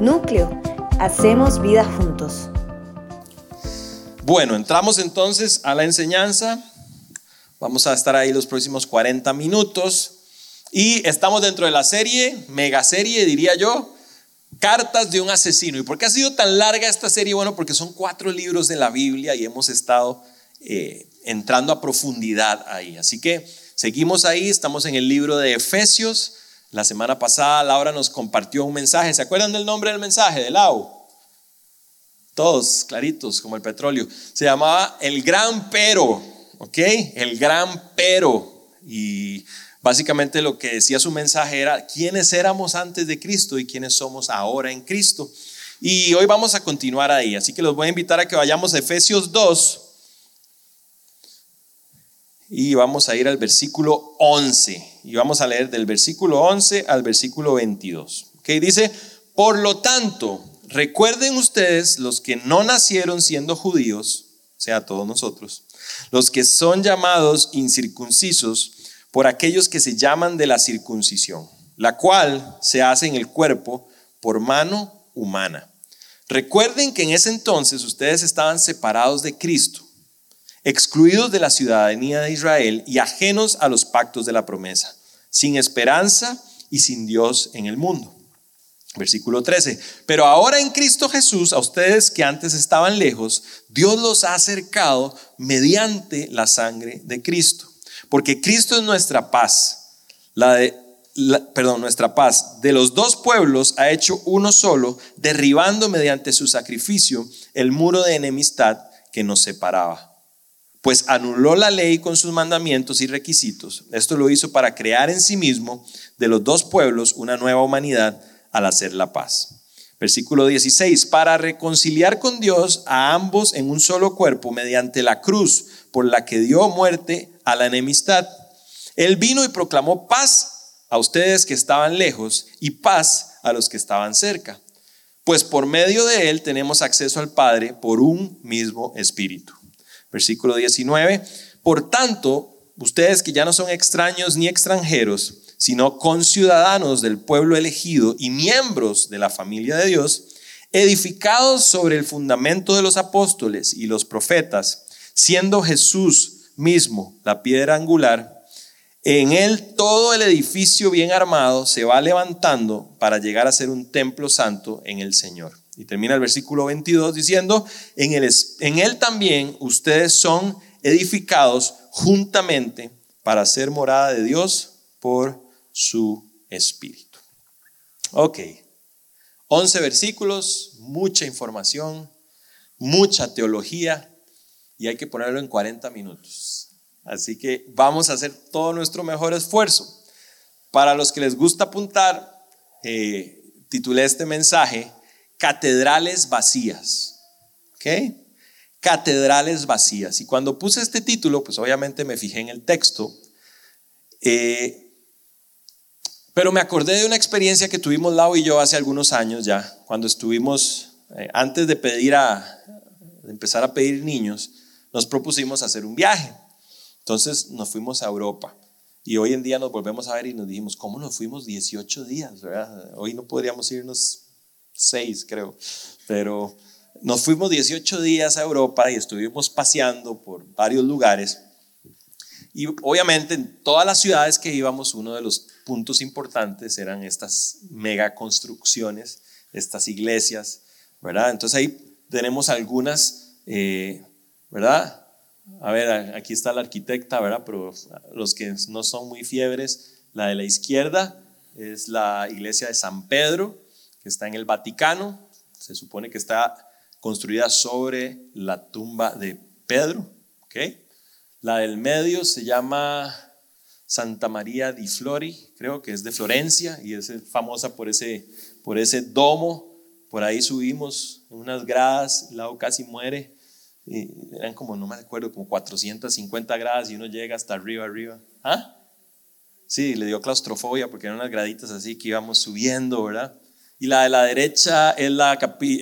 Núcleo, hacemos vida juntos. Bueno, entramos entonces a la enseñanza. Vamos a estar ahí los próximos 40 minutos. Y estamos dentro de la serie, mega serie diría yo, Cartas de un asesino. ¿Y por qué ha sido tan larga esta serie? Bueno, porque son cuatro libros de la Biblia y hemos estado eh, entrando a profundidad ahí. Así que seguimos ahí, estamos en el libro de Efesios. La semana pasada Laura nos compartió un mensaje. ¿Se acuerdan del nombre del mensaje? De Lau. Todos claritos como el petróleo. Se llamaba El Gran Pero. ¿Ok? El Gran Pero. Y Básicamente lo que decía su mensaje era quiénes éramos antes de Cristo y quiénes somos ahora en Cristo. Y hoy vamos a continuar ahí, así que los voy a invitar a que vayamos a Efesios 2 y vamos a ir al versículo 11 y vamos a leer del versículo 11 al versículo 22. ¿Ok? Dice, por lo tanto, recuerden ustedes los que no nacieron siendo judíos, o sea, todos nosotros, los que son llamados incircuncisos, por aquellos que se llaman de la circuncisión, la cual se hace en el cuerpo por mano humana. Recuerden que en ese entonces ustedes estaban separados de Cristo, excluidos de la ciudadanía de Israel y ajenos a los pactos de la promesa, sin esperanza y sin Dios en el mundo. Versículo 13. Pero ahora en Cristo Jesús, a ustedes que antes estaban lejos, Dios los ha acercado mediante la sangre de Cristo porque Cristo es nuestra paz, la de, perdón, nuestra paz. De los dos pueblos ha hecho uno solo, derribando mediante su sacrificio el muro de enemistad que nos separaba. Pues anuló la ley con sus mandamientos y requisitos. Esto lo hizo para crear en sí mismo de los dos pueblos una nueva humanidad al hacer la paz. Versículo 16, para reconciliar con Dios a ambos en un solo cuerpo mediante la cruz por la que dio muerte a la enemistad. Él vino y proclamó paz a ustedes que estaban lejos y paz a los que estaban cerca. Pues por medio de él tenemos acceso al Padre por un mismo espíritu. Versículo 19. Por tanto, ustedes que ya no son extraños ni extranjeros, sino conciudadanos del pueblo elegido y miembros de la familia de Dios, edificados sobre el fundamento de los apóstoles y los profetas, siendo Jesús mismo, la piedra angular, en él todo el edificio bien armado se va levantando para llegar a ser un templo santo en el Señor. Y termina el versículo 22 diciendo, en, el, en él también ustedes son edificados juntamente para ser morada de Dios por su Espíritu. Ok, 11 versículos, mucha información, mucha teología, y hay que ponerlo en 40 minutos. Así que vamos a hacer todo nuestro mejor esfuerzo. Para los que les gusta apuntar, eh, titulé este mensaje Catedrales vacías. ¿Ok? Catedrales vacías. Y cuando puse este título, pues obviamente me fijé en el texto. Eh, pero me acordé de una experiencia que tuvimos Lau y yo hace algunos años ya, cuando estuvimos, eh, antes de pedir a, de empezar a pedir niños, nos propusimos hacer un viaje. Entonces nos fuimos a Europa. Y hoy en día nos volvemos a ver y nos dijimos, ¿cómo nos fuimos 18 días? Hoy no podríamos irnos 6, creo. Pero nos fuimos 18 días a Europa y estuvimos paseando por varios lugares. Y obviamente en todas las ciudades que íbamos, uno de los puntos importantes eran estas mega construcciones, estas iglesias, ¿verdad? Entonces ahí tenemos algunas eh, ¿verdad? A ver, aquí está la arquitecta, ¿verdad? Pero los que no son muy fiebres, la de la izquierda es la iglesia de San Pedro, está en el Vaticano. Se supone que está construida sobre la tumba de Pedro, ¿ok? La del medio se llama Santa María di Flori, creo que es de Florencia y es famosa por ese, por ese domo. Por ahí subimos unas gradas, el lado casi muere eran como, no me acuerdo, como 450 grados y uno llega hasta arriba, arriba. ¿Ah? Sí, le dio claustrofobia porque eran unas graditas así que íbamos subiendo, ¿verdad? Y la de la derecha es la,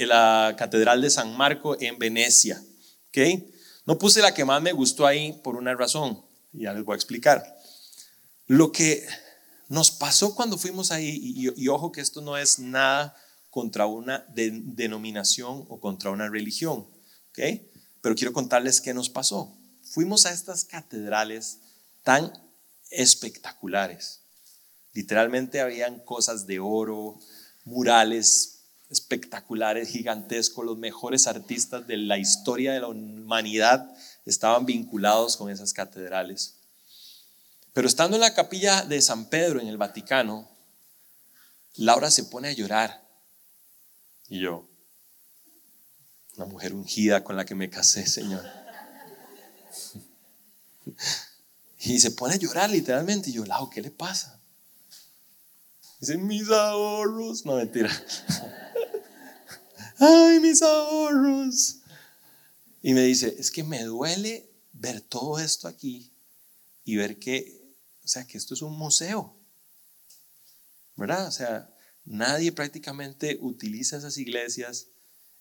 la Catedral de San Marco en Venecia. ¿Ok? No puse la que más me gustó ahí por una razón, y ya les voy a explicar. Lo que nos pasó cuando fuimos ahí, y, y ojo que esto no es nada contra una denominación o contra una religión. ¿okay? Pero quiero contarles qué nos pasó. Fuimos a estas catedrales tan espectaculares. Literalmente habían cosas de oro, murales espectaculares, gigantescos, los mejores artistas de la historia de la humanidad estaban vinculados con esas catedrales. Pero estando en la capilla de San Pedro en el Vaticano, Laura se pone a llorar. Y yo, una mujer ungida con la que me casé, Señor. Y se pone a llorar literalmente. Y yo, Lau, ¿qué le pasa? Dice, mis ahorros. No, mentira. Ay, mis ahorros. Y me dice, es que me duele ver todo esto aquí y ver que, o sea, que esto es un museo. ¿Verdad? O sea, nadie prácticamente utiliza esas iglesias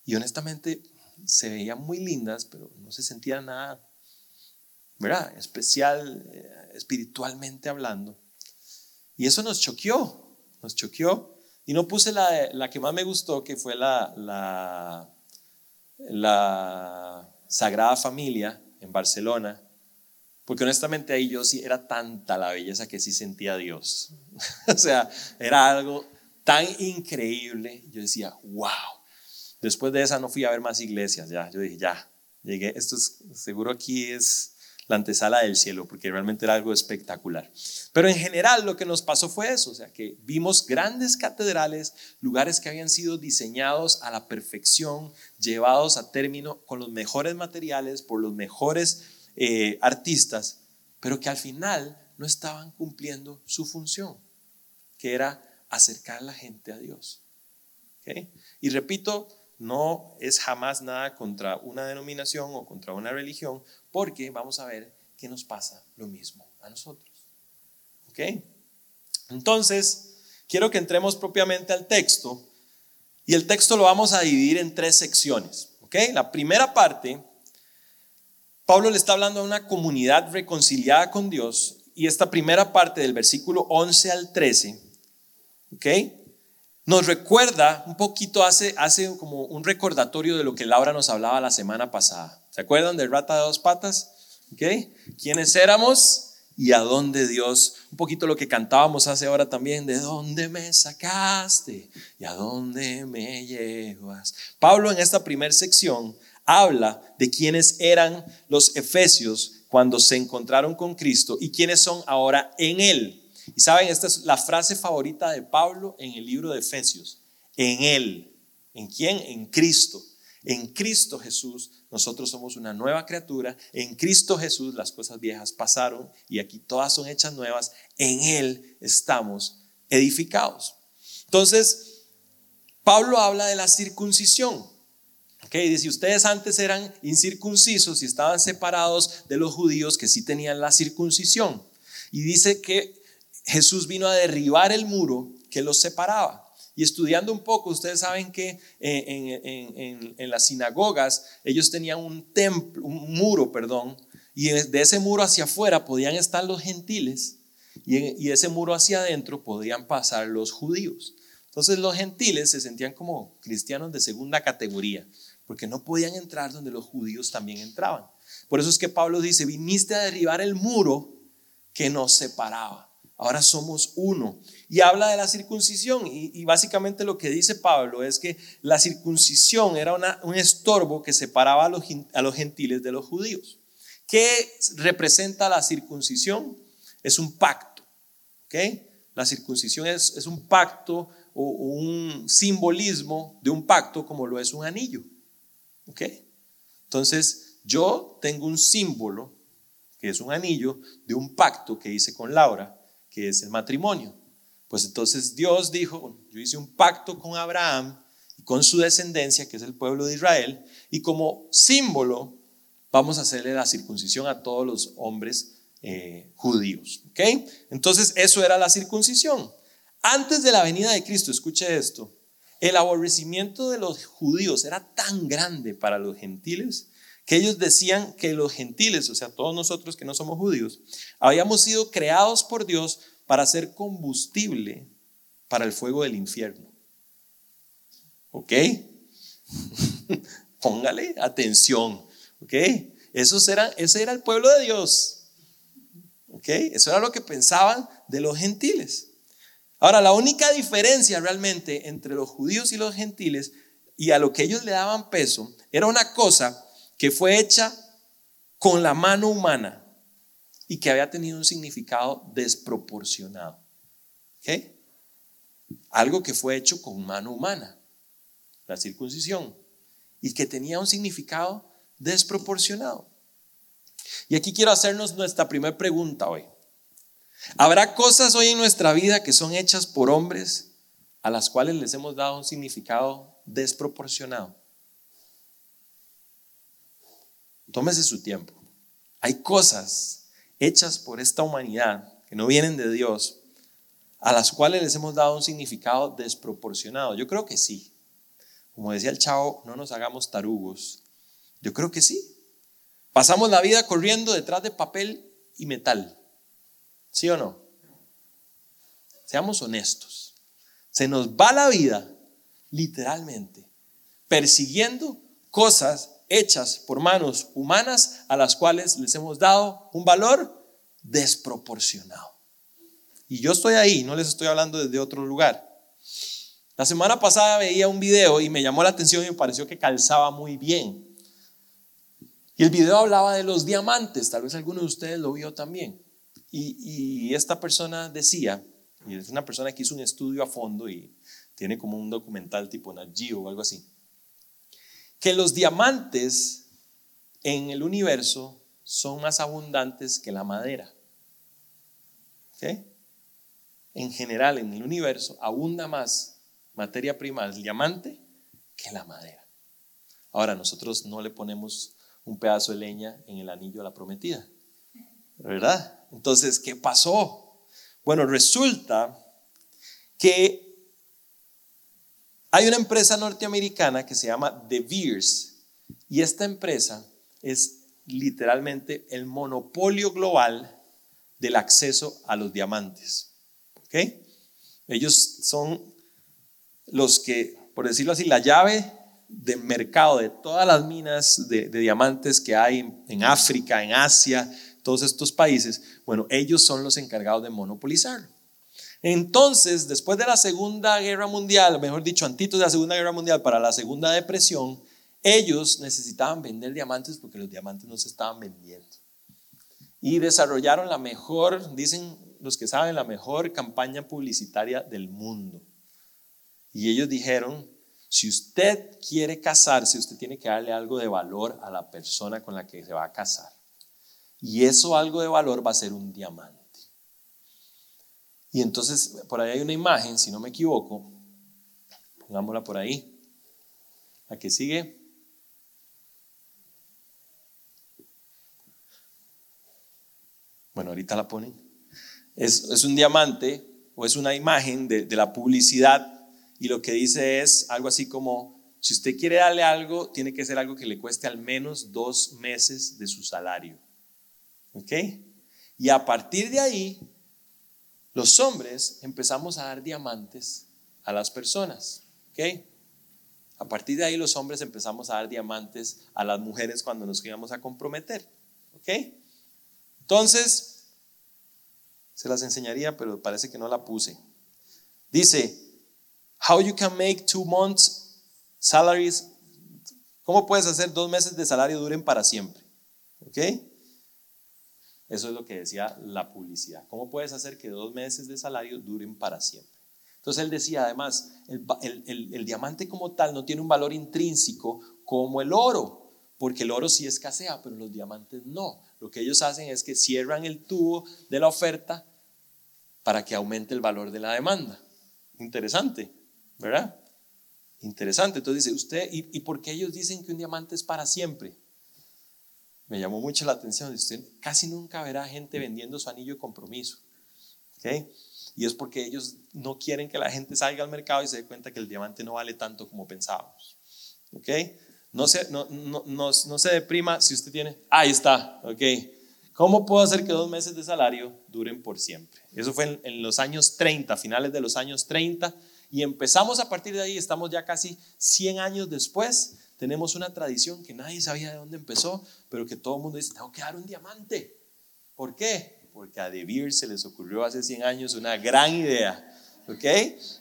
y honestamente se veían muy lindas, pero no se sentía nada, ¿verdad? Especial, eh, espiritualmente hablando. Y eso nos choqueó, nos choqueó. Y no puse la, la que más me gustó, que fue la, la, la Sagrada Familia en Barcelona, porque honestamente ahí yo sí era tanta la belleza que sí sentía a Dios. o sea, era algo tan increíble. Yo decía, wow. Después de esa no fui a ver más iglesias, ya. Yo dije, ya, llegué. Esto es, seguro aquí es la antesala del cielo, porque realmente era algo espectacular. Pero en general lo que nos pasó fue eso, o sea, que vimos grandes catedrales, lugares que habían sido diseñados a la perfección, llevados a término con los mejores materiales, por los mejores eh, artistas, pero que al final no estaban cumpliendo su función, que era acercar a la gente a Dios. Y repito, no es jamás nada contra una denominación o contra una religión, porque vamos a ver que nos pasa lo mismo a nosotros. ¿Ok? Entonces, quiero que entremos propiamente al texto y el texto lo vamos a dividir en tres secciones. ¿Ok? La primera parte, Pablo le está hablando a una comunidad reconciliada con Dios y esta primera parte del versículo 11 al 13 ¿Ok? Nos recuerda un poquito, hace, hace como un recordatorio de lo que Laura nos hablaba la semana pasada. ¿Se acuerdan del rata de dos patas? ¿Ok? ¿Quiénes éramos? y a dónde Dios, un poquito lo que cantábamos hace ahora también, de dónde me sacaste y a dónde me llevas. Pablo en esta primera sección habla de quiénes eran los efesios cuando se encontraron con Cristo y quiénes son ahora en Él. Y saben, esta es la frase favorita de Pablo en el libro de Efesios. En Él. ¿En quién? En Cristo. En Cristo Jesús nosotros somos una nueva criatura. En Cristo Jesús las cosas viejas pasaron y aquí todas son hechas nuevas. En Él estamos edificados. Entonces, Pablo habla de la circuncisión. Okay, dice, ustedes antes eran incircuncisos y estaban separados de los judíos que sí tenían la circuncisión. Y dice que Jesús vino a derribar el muro que los separaba. Y estudiando un poco, ustedes saben que eh, en, las sinagogas ellos tenían un templo, un muro, perdón, y de ese muro hacia afuera podían estar los gentiles y, y ese muro hacia adentro podían pasar los judíos. Entonces los gentiles se sentían como cristianos de segunda categoría, porque no podían entrar donde los judíos también entraban. Por eso es que Pablo dice, viniste a derribar el muro que nos separaba. Ahora somos uno. Y habla de la circuncisión. Y, básicamente lo que dice Pablo es que la circuncisión era un estorbo que separaba a los, a los gentiles de los judíos. ¿Qué representa la circuncisión? Es un pacto. ¿okay? La circuncisión es, es un pacto o, un simbolismo de un pacto como lo es un anillo. ¿okay? Entonces, yo tengo un símbolo, que es un anillo, de un pacto que hice con Laura que es el matrimonio. Pues entonces Dios dijo, yo hice un pacto con Abraham y con su descendencia, que es el pueblo de Israel, y como símbolo vamos a hacerle la circuncisión a todos los hombres eh, judíos. Entonces eso era la circuncisión. Antes de la venida de Cristo, escuche esto, el aborrecimiento de los judíos era tan grande para los gentiles que ellos decían que los gentiles, o sea, todos nosotros que no somos judíos, habíamos sido creados por Dios para ser combustible para el fuego del infierno. ¿Ok? Póngale atención. ¿Ok? Eso era, ese era el pueblo de Dios. ¿Ok? Eso era lo que pensaban de los gentiles. Ahora, la única diferencia realmente entre los judíos y los gentiles y a lo que ellos le daban peso era una cosa que fue hecha con la mano humana y que había tenido un significado desproporcionado. ¿Ok? Algo que fue hecho con mano humana, la circuncisión, y que tenía un significado desproporcionado. Y aquí quiero hacernos nuestra primera pregunta hoy. ¿Habrá cosas hoy en nuestra vida que son hechas por hombres a las cuales les hemos dado un significado desproporcionado? Tómese su tiempo. Hay cosas hechas por esta humanidad que no vienen de Dios, a las cuales les hemos dado un significado desproporcionado. Yo creo que sí. Como decía el chavo, no nos hagamos tarugos. Yo creo que sí. Pasamos la vida corriendo detrás de papel y metal. ¿Sí o no? Seamos honestos. Se nos va la vida, literalmente, persiguiendo cosas hechas por manos humanas a las cuales les hemos dado un valor desproporcionado. Y yo estoy ahí, no les estoy hablando desde otro lugar. La semana pasada veía un video y me llamó la atención y me pareció que calzaba muy bien. Y el video hablaba de los diamantes, tal vez alguno de ustedes lo vio también. Y, esta persona decía, y es una persona que hizo un estudio a fondo y tiene como un documental tipo Nat Geo o algo así, que los diamantes en el universo son más abundantes que la madera. En general, en el universo abunda más materia prima, el diamante, que la madera. Ahora, nosotros no le ponemos un pedazo de leña en el anillo a la prometida, ¿verdad? Entonces, ¿qué pasó? Bueno, resulta que hay una empresa norteamericana que se llama De Beers y esta empresa es literalmente el monopolio global del acceso a los diamantes. ¿Ok? Ellos son los que, por decirlo así, la llave de mercado de todas las minas de, de diamantes que hay en África, en Asia, todos estos países, bueno, ellos son los encargados de monopolizarlo. Entonces, después de la Segunda Guerra Mundial, mejor dicho, antitos de la Segunda Guerra Mundial para la Segunda Depresión, ellos necesitaban vender diamantes porque los diamantes no se estaban vendiendo. Y desarrollaron la mejor, dicen los que saben, la mejor campaña publicitaria del mundo. Y ellos dijeron, si usted quiere casarse, usted tiene que darle algo de valor a la persona con la que se va a casar. Y eso algo de valor va a ser un diamante. Y entonces, por ahí hay una imagen, si no me equivoco, pongámosla por ahí. La que sigue. Bueno, ahorita la ponen. Es, es un diamante o es una imagen de, de la publicidad y lo que dice es algo así como, si usted quiere darle algo, tiene que ser algo que le cueste al menos dos meses de su salario. ¿Ok? Y a partir de ahí, los hombres empezamos a dar diamantes a las personas. ¿Ok? A partir de ahí los hombres empezamos a dar diamantes a las mujeres cuando nos íbamos a comprometer. ¿Ok? Entonces, se las enseñaría, pero parece que no la puse. Dice, how you can make two months salaries, ¿cómo puedes hacer dos meses de salario duren para siempre? ¿Ok? Eso es lo que decía la publicidad. ¿Cómo puedes hacer que dos meses de salario duren para siempre? Entonces él decía, además, el, diamante como tal no tiene un valor intrínseco como el oro, porque el oro sí escasea, pero los diamantes no. Lo que ellos hacen es que cierran el tubo de la oferta para que aumente el valor de la demanda. Interesante, ¿verdad? Interesante. Entonces dice, usted, ¿y, y por qué ellos dicen que un diamante es para siempre? Me llamó mucho la atención. Usted casi nunca verá gente vendiendo su anillo de compromiso. ¿okay? Y es porque ellos no quieren que la gente salga al mercado y se dé cuenta que el diamante no vale tanto como pensábamos. ¿ok? No se, no, no, no, se deprima si usted tiene, ahí está, ¿ok? ¿Cómo puedo hacer que dos meses de salario duren por siempre? Eso fue en, en los años 30, finales de los años 30, y empezamos a partir de ahí, estamos ya casi 100 años después, tenemos una tradición que nadie sabía de dónde empezó, pero que todo el mundo dice, tengo que dar un diamante. ¿Por qué? Porque a De Beer se les ocurrió hace 100 años una gran idea, ¿ok?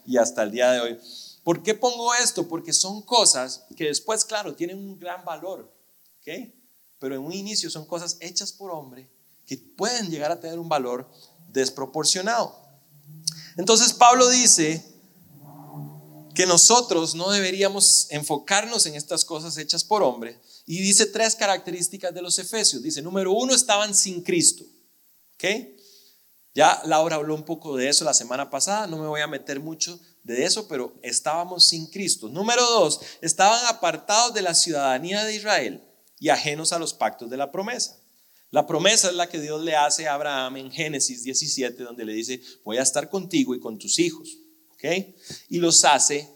Y hasta el día de hoy. ¿Por qué pongo esto? Porque son cosas que después, claro, tienen un gran valor, ¿ok? Pero en un inicio son cosas hechas por hombre que pueden llegar a tener un valor desproporcionado. Entonces Pablo dice, que nosotros no deberíamos enfocarnos en estas cosas hechas por hombre. Y dice tres características de los efesios. Dice, número uno, estaban sin Cristo. ¿Ok? Ya Laura habló un poco de eso la semana pasada, no me voy a meter mucho de eso, pero estábamos sin Cristo. Número dos, estaban apartados de la ciudadanía de Israel y ajenos a los pactos de la promesa. La promesa es la que Dios le hace a Abraham en Génesis 17, donde le dice, voy a estar contigo y con tus hijos. Y los hace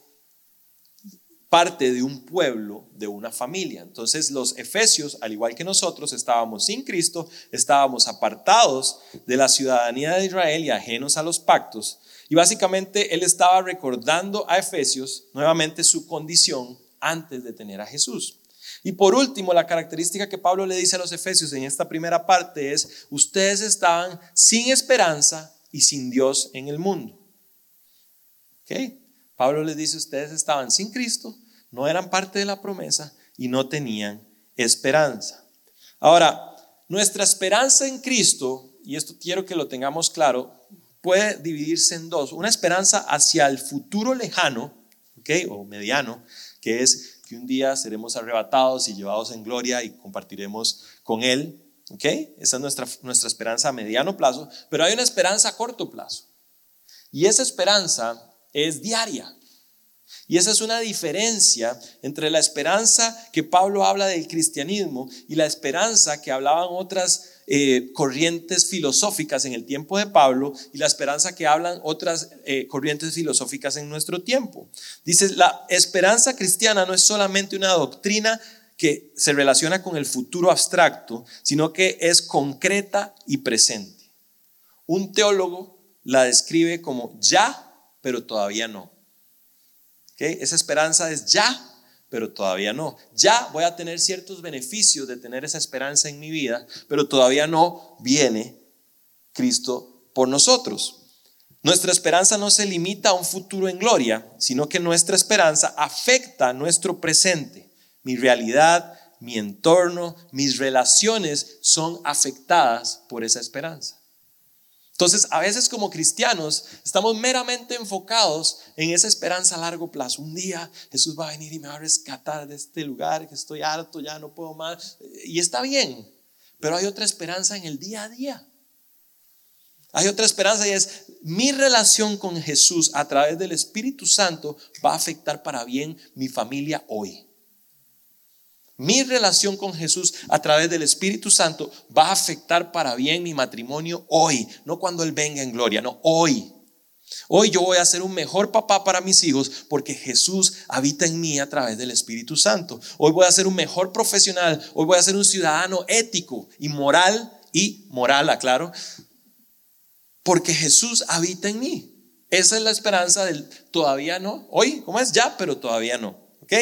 parte de un pueblo, de una familia. Entonces los efesios, al igual que nosotros, estábamos sin Cristo, estábamos apartados de la ciudadanía de Israel y ajenos a los pactos. Y básicamente él estaba recordando a Efesios nuevamente su condición antes de tener a Jesús. Y por último, la característica que Pablo le dice a los efesios en esta primera parte es, ustedes estaban sin esperanza y sin Dios en el mundo. Pablo les dice, ustedes estaban sin Cristo, no eran parte de la promesa y no tenían esperanza. Ahora, nuestra esperanza en Cristo, y esto quiero que lo tengamos claro, puede dividirse en dos. Una esperanza hacia el futuro lejano, o mediano, que es que un día seremos arrebatados y llevados en gloria y compartiremos con Él. Esa es nuestra, nuestra esperanza a mediano plazo, pero hay una esperanza a corto plazo. Y esa esperanza es diaria. Y esa es una diferencia entre la esperanza que Pablo habla del cristianismo y la esperanza que hablaban otras eh, corrientes filosóficas en el tiempo de Pablo y la esperanza que hablan otras eh, corrientes filosóficas en nuestro tiempo. Dice, la esperanza cristiana no es solamente una doctrina que se relaciona con el futuro abstracto, sino que es concreta y presente. Un teólogo la describe como ya pero todavía no. Esa esperanza es ya, pero todavía no. Ya voy a tener ciertos beneficios de tener esa esperanza en mi vida, pero todavía no viene Cristo por nosotros. Nuestra esperanza no se limita a un futuro en gloria, sino que nuestra esperanza afecta nuestro presente. Mi realidad, mi entorno, mis relaciones son afectadas por esa esperanza. Entonces, a veces como cristianos estamos meramente enfocados en esa esperanza a largo plazo. Un día Jesús va a venir y me va a rescatar de este lugar que estoy harto, ya no puedo más. Y está bien, pero hay otra esperanza en el día a día. Hay otra esperanza y es mi relación con Jesús a través del Espíritu Santo va a afectar para bien mi familia hoy. Mi relación con Jesús a través del Espíritu Santo va a afectar para bien mi matrimonio hoy, no cuando Él venga en gloria, no, hoy. Hoy yo voy a ser un mejor papá para mis hijos porque Jesús habita en mí a través del Espíritu Santo. Hoy voy a ser un mejor profesional, hoy voy a ser un ciudadano ético y moral y moral, aclaro, porque Jesús habita en mí. Esa es la esperanza del todavía no. Hoy, ¿cómo es? Ya, pero todavía no. ¿Ok?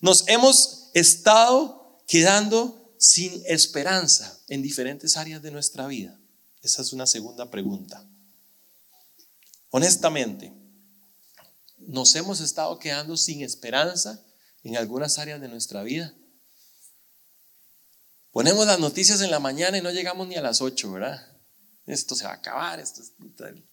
Nos hemos estado quedando sin esperanza en diferentes áreas de nuestra vida? Esa es una segunda pregunta. Honestamente, ¿nos hemos estado quedando sin esperanza en algunas áreas de nuestra vida? Ponemos las noticias en la mañana y no llegamos ni a las 8, ¿verdad? Esto se va a acabar, esto es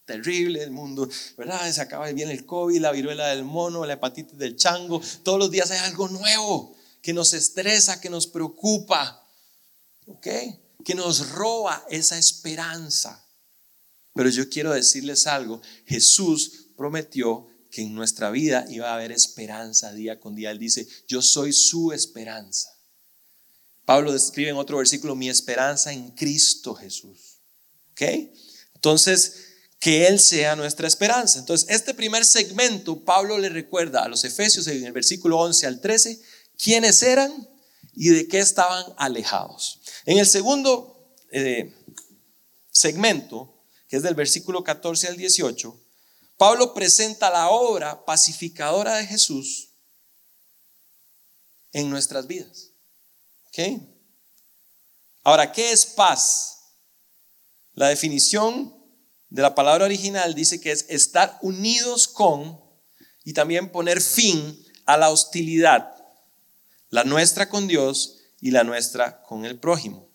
terrible, el mundo, ¿verdad? Se acaba bien el COVID, la viruela del mono, la hepatitis del chango, todos los días hay algo nuevo que nos estresa, que nos preocupa, ¿ok? Que nos roba esa esperanza. Pero yo quiero decirles algo, Jesús prometió que en nuestra vida iba a haber esperanza día con día. Él dice, yo soy su esperanza. Pablo describe en otro versículo, mi esperanza en Cristo Jesús. ¿Ok? Entonces, que Él sea nuestra esperanza. Entonces, este primer segmento, Pablo le recuerda a los Efesios en el versículo 11 al 13 quiénes eran y de qué estaban alejados. En el segundo eh, segmento, que es del versículo 14 al 18, Pablo presenta la obra pacificadora de Jesús en nuestras vidas. ¿Ok? Ahora, ¿qué es paz? La definición de la palabra original dice que es estar unidos con y también poner fin a la hostilidad, la nuestra con Dios y la nuestra con el prójimo.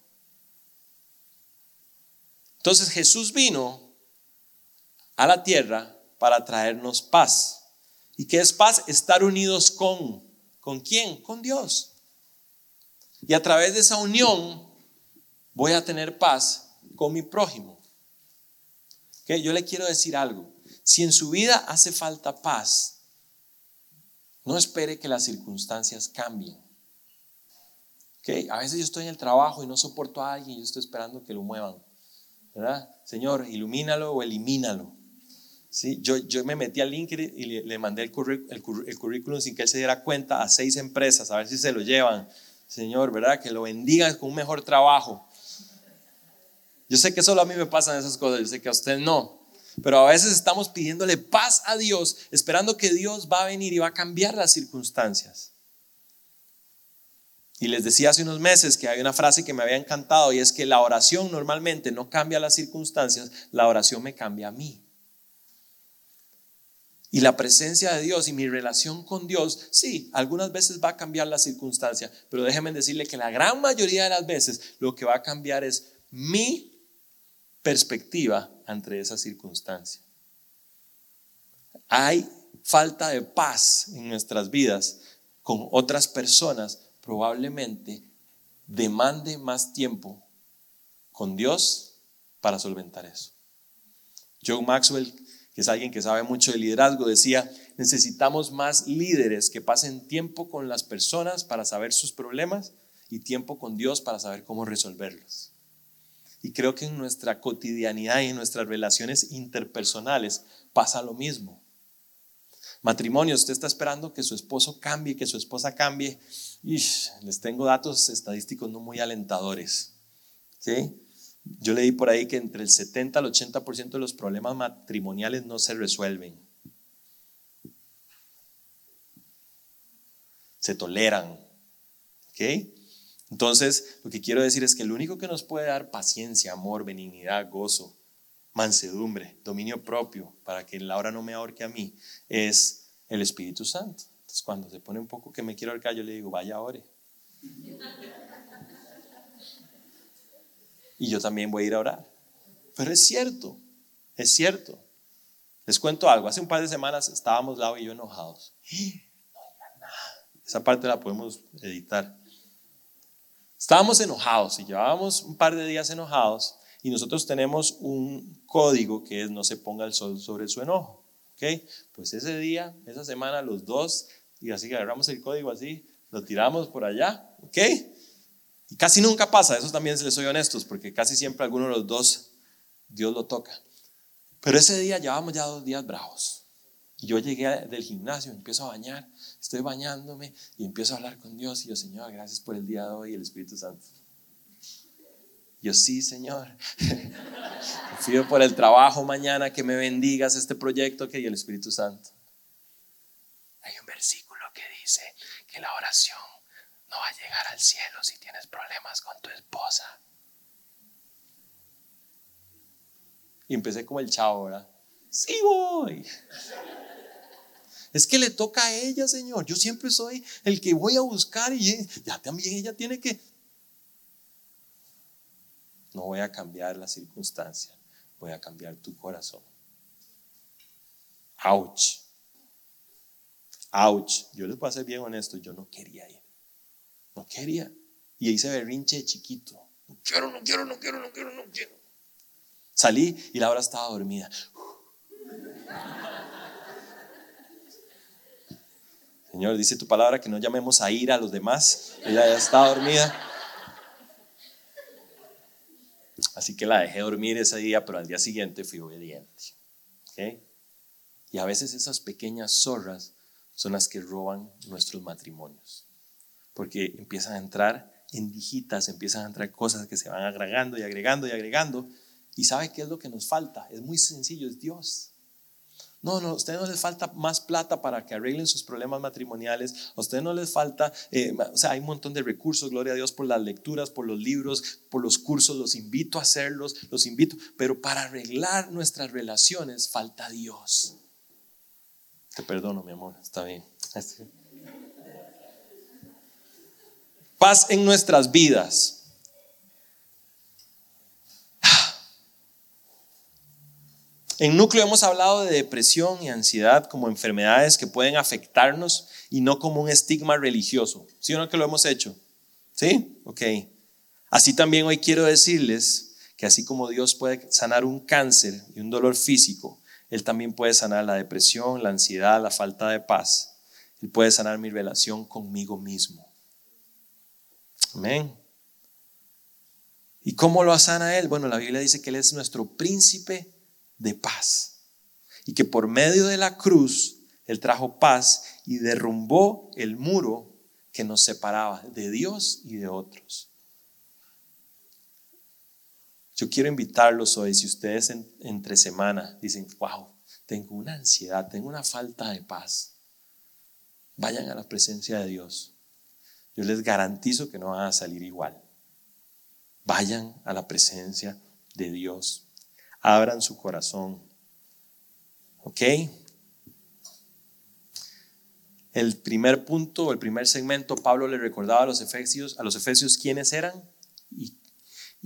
Entonces Jesús vino a la tierra para traernos paz. ¿Y qué es paz? Estar unidos con. ¿Con quién? Con Dios. Y a través de esa unión voy a tener paz con mi prójimo. ¿Okay? Yo le quiero decir algo. Si en su vida hace falta paz, no espere que las circunstancias cambien. ¿Okay? A veces yo estoy en el trabajo y no soporto a alguien y yo estoy esperando que lo muevan. ¿verdad? Señor, ilumínalo o elimínalo. ¿sí? Yo, yo me metí al LinkedIn y le, mandé el, el, currículum sin que él se diera cuenta a seis empresas, a ver si se lo llevan. Señor, ¿verdad? Que lo bendiga con un mejor trabajo. Yo sé que solo a mí me pasan esas cosas, yo sé que a usted no. Pero a veces estamos pidiéndole paz a Dios, esperando que Dios va a venir y va a cambiar las circunstancias. Y les decía hace unos meses que hay una frase que me había encantado y es que la oración normalmente no cambia las circunstancias, la oración me cambia a mí. Y la presencia de Dios y mi relación con Dios, sí, algunas veces va a cambiar la circunstancia, pero déjenme decirle que la gran mayoría de las veces lo que va a cambiar es mi perspectiva ante esa circunstancia. Hay falta de paz en nuestras vidas con otras personas probablemente demande más tiempo con Dios para solventar eso. John Maxwell, que es alguien que sabe mucho de liderazgo, decía, necesitamos más líderes que pasen tiempo con las personas para saber sus problemas y tiempo con Dios para saber cómo resolverlos. Y creo que en nuestra cotidianidad y en nuestras relaciones interpersonales pasa lo mismo. Matrimonio, usted está esperando que su esposo cambie, que su esposa cambie. Les tengo datos estadísticos no muy alentadores. Yo leí por ahí que entre el 70 al 80% de los problemas matrimoniales no se resuelven. Se toleran. Entonces, lo que quiero decir es que el único que nos puede dar paciencia, amor, benignidad, gozo, mansedumbre, dominio propio, para que la hora no me ahorque a mí, es el Espíritu Santo. Entonces, cuando se pone un poco que me quiero ahorcar, yo le digo, vaya, ore. Y yo también voy a ir a orar. Pero es cierto, es cierto. Les cuento algo. Hace un par de semanas estábamos Lau y yo enojados. Esa parte la podemos editar. Estábamos enojados y llevábamos un par de días enojados y nosotros tenemos un código que es no se ponga el sol sobre su enojo. ¿Ok? Pues ese día, esa semana, los dos, y así agarramos el código así, lo tiramos por allá. ¿Ok? Y casi nunca pasa, eso también les soy honestos, porque casi siempre alguno de los dos Dios lo toca. Pero ese día llevamos ya dos días bravos. Y yo llegué del gimnasio, empiezo a bañar, estoy bañándome y empiezo a hablar con Dios. Y yo, Señor, gracias por el día de hoy y el Espíritu Santo. Yo sí, Señor. Pido por el trabajo mañana que me bendigas este proyecto que y el Espíritu Santo. Hay un versículo que dice que la oración no va a llegar al cielo si tienes problemas con tu esposa. Y empecé como el chavo, ¿verdad? Sí voy. Es que le toca a ella, Señor. Yo siempre soy el que voy a buscar y ya también ella tiene que no voy a cambiar la circunstancia, voy a cambiar tu corazón. Ouch. Ouch. Yo les voy a ser bien honesto, yo no quería ir. No quería. Y hice berrinche de chiquito. No quiero, no quiero, no quiero, no quiero, no quiero. Salí y Laura estaba dormida. Señor, dice tu palabra que no llamemos a ir a los demás. Ella ya está dormida. Así que la dejé dormir ese día, pero al día siguiente fui obediente. Y a veces esas pequeñas zorras son las que roban nuestros matrimonios. Porque empiezan a entrar en digitas, empiezan a entrar cosas que se van agregando y agregando y agregando. ¿Y sabe qué es lo que nos falta? Es muy sencillo, es Dios. No, no, a ustedes no les falta más plata para que arreglen sus problemas matrimoniales. A ustedes no les falta, eh, o sea, hay un montón de recursos, gloria a Dios, por las lecturas, por los libros, por los cursos. Los invito a hacerlos, los invito. Pero para arreglar nuestras relaciones falta Dios. Te perdono, mi amor, está bien. Paz en nuestras vidas. En núcleo hemos hablado de depresión y ansiedad como enfermedades que pueden afectarnos y no como un estigma religioso. ¿Sí no que lo hemos hecho? ¿Sí? Ok. Así también hoy quiero decirles que así como Dios puede sanar un cáncer y un dolor físico, Él también puede sanar la depresión, la ansiedad, la falta de paz. Él puede sanar mi relación conmigo mismo. Amén. ¿Y cómo lo sana Él? Bueno, la Biblia dice que Él es nuestro príncipe de paz. Y que por medio de la cruz Él trajo paz y derrumbó el muro que nos separaba de Dios y de otros. Yo quiero invitarlos hoy, si ustedes entre semana dicen, wow, tengo una ansiedad, tengo una falta de paz, vayan a la presencia de Dios. Yo les garantizo que no van a salir igual. Vayan a la presencia de Dios abran su corazón. ¿Ok? El primer punto, el primer segmento, Pablo le recordaba a los efesios, a los efesios quiénes eran y,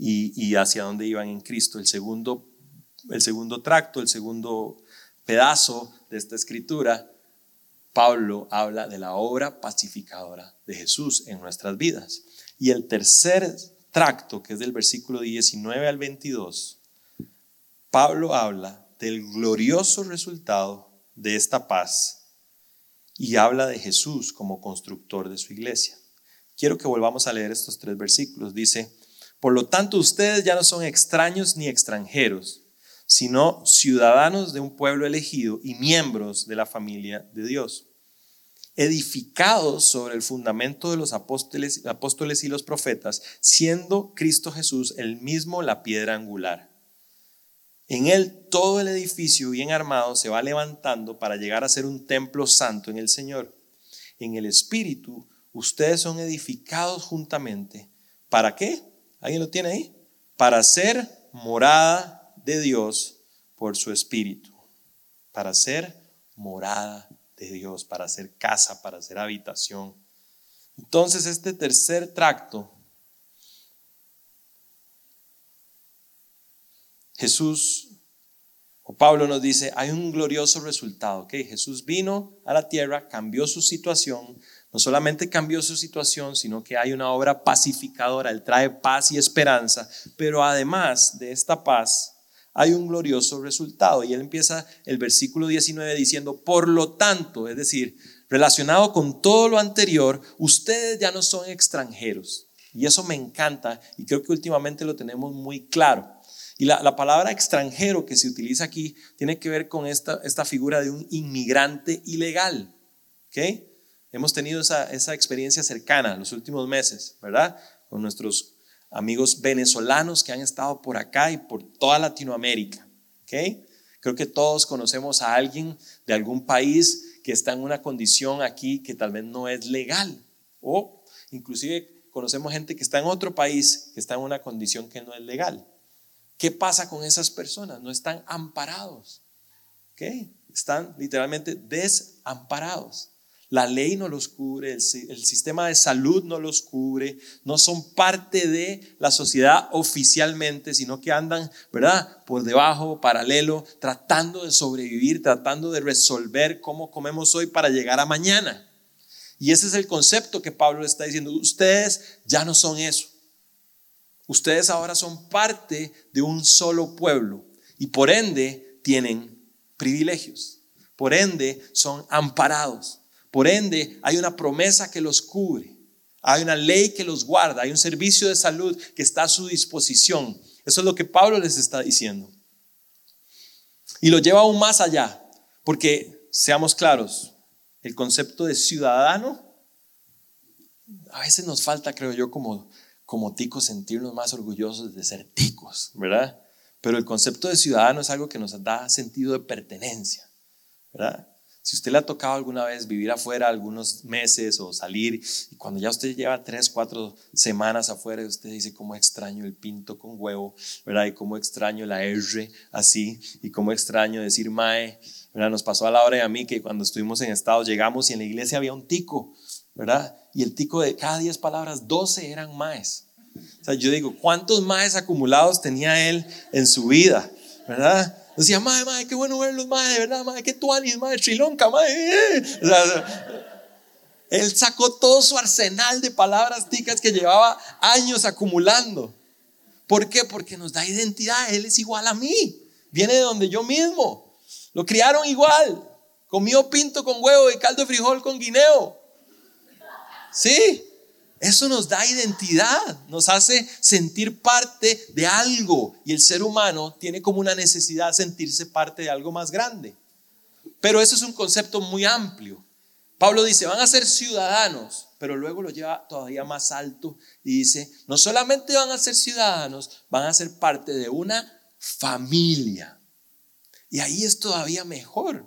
y, hacia dónde iban en Cristo. El segundo, el segundo tracto, el segundo pedazo de esta escritura, Pablo habla de la obra pacificadora de Jesús en nuestras vidas. Y el tercer tracto, que es del versículo 19 al 22, Pablo habla del glorioso resultado de esta paz y habla de Jesús como constructor de su iglesia. Quiero que volvamos a leer estos tres versículos. Dice, por lo tanto ustedes ya no son extraños ni extranjeros, sino ciudadanos de un pueblo elegido y miembros de la familia de Dios, edificados sobre el fundamento de los apóstoles, apóstoles y los profetas, siendo Cristo Jesús el mismo la piedra angular en él todo el edificio bien armado se va levantando para llegar a ser un templo santo en el Señor. En el Espíritu ustedes son edificados juntamente. ¿Para qué? ¿Alguien lo tiene ahí? Para ser morada de Dios por su Espíritu. Para ser morada de Dios, para ser casa, para ser habitación. Entonces este tercer tracto Jesús o Pablo nos dice, hay un glorioso resultado, que Jesús vino a la tierra, cambió su situación, no solamente cambió su situación, sino que hay una obra pacificadora, Él trae paz y esperanza, pero además de esta paz, hay un glorioso resultado. Y Él empieza el versículo 19 diciendo, por lo tanto, es decir, relacionado con todo lo anterior, ustedes ya no son extranjeros. Y eso me encanta y creo que últimamente lo tenemos muy claro. Y la, palabra extranjero que se utiliza aquí tiene que ver con esta, esta figura de un inmigrante ilegal. ¿okay? Hemos tenido esa, esa experiencia cercana en los últimos meses, ¿verdad? Con nuestros amigos venezolanos que han estado por acá y por toda Latinoamérica. ¿okay? Creo que todos conocemos a alguien de algún país que está en una condición aquí que tal vez no es legal. O inclusive conocemos gente que está en otro país que está en una condición que no es legal. ¿Qué pasa con esas personas? No están amparados. ¿ok? Están literalmente desamparados. La ley no los cubre, el, sistema de salud no los cubre, no son parte de la sociedad oficialmente, sino que andan, ¿verdad? Por debajo, paralelo, tratando de sobrevivir, tratando de resolver cómo comemos hoy para llegar a mañana. Y ese es el concepto que Pablo está diciendo. Ustedes ya no son eso. Ustedes ahora son parte de un solo pueblo y por ende tienen privilegios. Por ende son amparados. Por ende hay una promesa que los cubre. Hay una ley que los guarda. Hay un servicio de salud que está a su disposición. Eso es lo que Pablo les está diciendo. Y lo lleva aún más allá. Porque, seamos claros, el concepto de ciudadano a veces nos falta, creo yo, como como ticos sentirnos más orgullosos de ser ticos, ¿verdad? Pero el concepto de ciudadano es algo que nos da sentido de pertenencia. ¿verdad? Si usted le ha tocado alguna vez vivir afuera algunos meses o salir, y cuando ya usted lleva tres, cuatro semanas afuera, usted dice, cómo extraño el pinto con huevo, ¿verdad? Y cómo extraño la R así, y cómo extraño decir mae, ¿verdad? Nos pasó a la hora y a mí que cuando estuvimos en Estados llegamos y en la iglesia había un tico, ¿verdad? Y el tico de cada diez palabras, doce eran maes. O sea, yo digo, ¿cuántos maes acumulados tenía él en su vida, ¿verdad? Decía, madre, madre, qué bueno verlos, madre, de verdad, madre, qué tuanis, madre, trilonca, madre. él sacó todo su arsenal de palabras ticas que llevaba años acumulando. ¿Por qué? Porque nos da identidad. Él es igual a mí. Viene de donde yo mismo. Lo criaron igual. Comió pinto con huevo y caldo de frijol con guineo. Sí. Eso nos da identidad, nos hace sentir parte de algo y el ser humano tiene como una necesidad sentirse parte de algo más grande. Pero eso es un concepto muy amplio. Pablo dice, van a ser ciudadanos, pero luego lo lleva todavía más alto y dice, no solamente van a ser ciudadanos, van a ser parte de una familia. Y ahí es todavía mejor,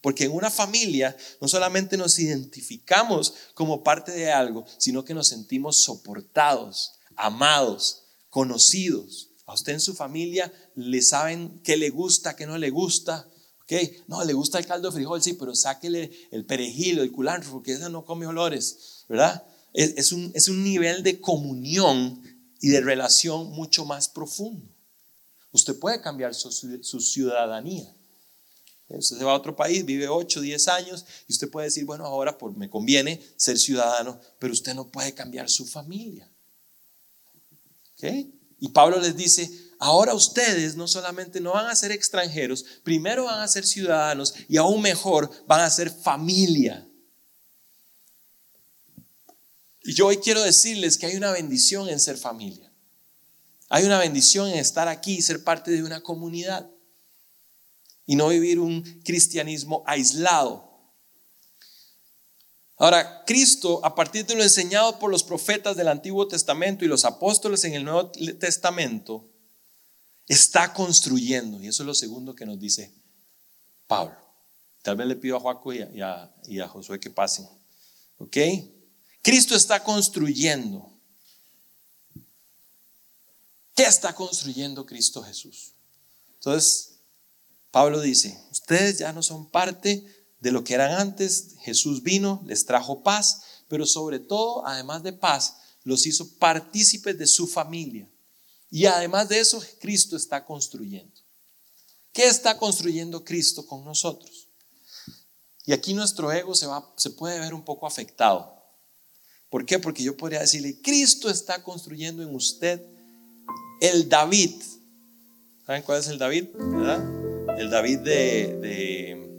porque en una familia no solamente nos identificamos como parte de algo, sino que nos sentimos soportados, amados, conocidos. A usted en su familia le saben qué le gusta, qué no le gusta. ¿ok? No, le gusta el caldo de frijol, sí, pero sáquele el perejil, el culantro, porque ese no come olores, ¿verdad? Es, un, es un nivel de comunión y de relación mucho más profundo. Usted puede cambiar su, su ciudadanía. Usted se va a otro país, vive 8, 10 años y usted puede decir, bueno, ahora por, me conviene ser ciudadano, pero usted no puede cambiar su familia. Y Pablo les dice, ahora ustedes no solamente no van a ser extranjeros, primero van a ser ciudadanos y aún mejor van a ser familia. Y yo hoy quiero decirles que hay una bendición en ser familia. Hay una bendición en estar aquí y ser parte de una comunidad y no vivir un cristianismo aislado. Ahora, Cristo, a partir de lo enseñado por los profetas del Antiguo Testamento y los apóstoles en el Nuevo Testamento, está construyendo, y eso es lo segundo que nos dice Pablo. Tal vez le pido a Joaco y a, y a Josué que pasen. ¿Ok? Cristo está construyendo. ¿Qué está construyendo Cristo Jesús? Entonces, Pablo dice, ustedes ya no son parte de lo que eran antes, Jesús vino, les trajo paz, pero sobre todo, además de paz, los hizo partícipes de su familia. Y además de eso, Cristo está construyendo. ¿Qué está construyendo Cristo con nosotros? Y aquí nuestro ego se, va, se puede ver un poco afectado. ¿Por qué? Porque yo podría decirle, Cristo está construyendo en usted el David. ¿Saben cuál es el David? ¿Verdad? El David de...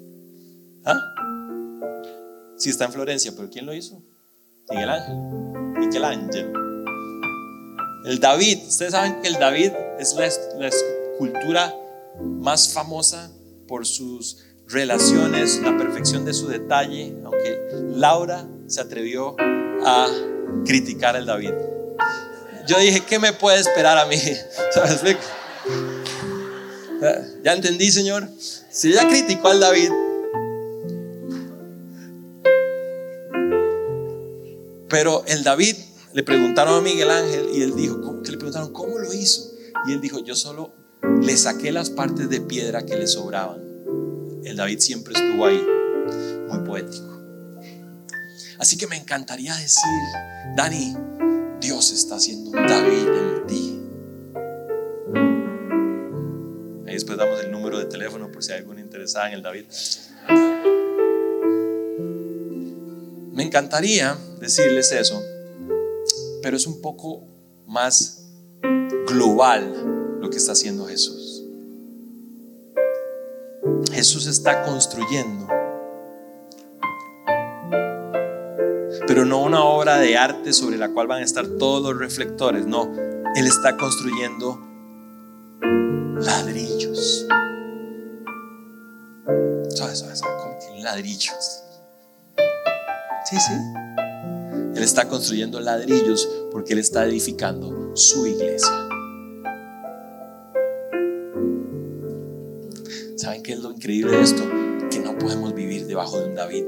¿Ah? Sí, está en Florencia, pero ¿quién lo hizo? Miguel Ángel. Miguel Ángel. El David, ustedes saben que el David es la, la escultura más famosa por sus relaciones, la perfección de su detalle, aunque Laura se atrevió a criticar al David. Yo dije, ¿qué me puede esperar a mí? ¿Sabes? Ya entendí, Señor. Si ella criticó al David, pero el David le preguntaron a Miguel Ángel y él dijo, ¿cómo? que le preguntaron, ¿cómo lo hizo? Y él dijo, yo solo le saqué las partes de piedra que le sobraban. El David siempre estuvo ahí, muy poético. Así que me encantaría decir, Dani, Dios está haciendo un David en ti. Después damos el número de teléfono por si hay alguna interesada en el David. Me encantaría decirles eso, pero es un poco más global lo que está haciendo Jesús. Jesús está construyendo, pero no una obra de arte sobre la cual van a estar todos los reflectores, no, Él está construyendo ¿Sabes? ¿Sabes? Como ladrillos. Sí, sí. Él está construyendo ladrillos porque Él está edificando su iglesia. ¿Saben qué es lo increíble de esto? que no podemos vivir debajo de un David.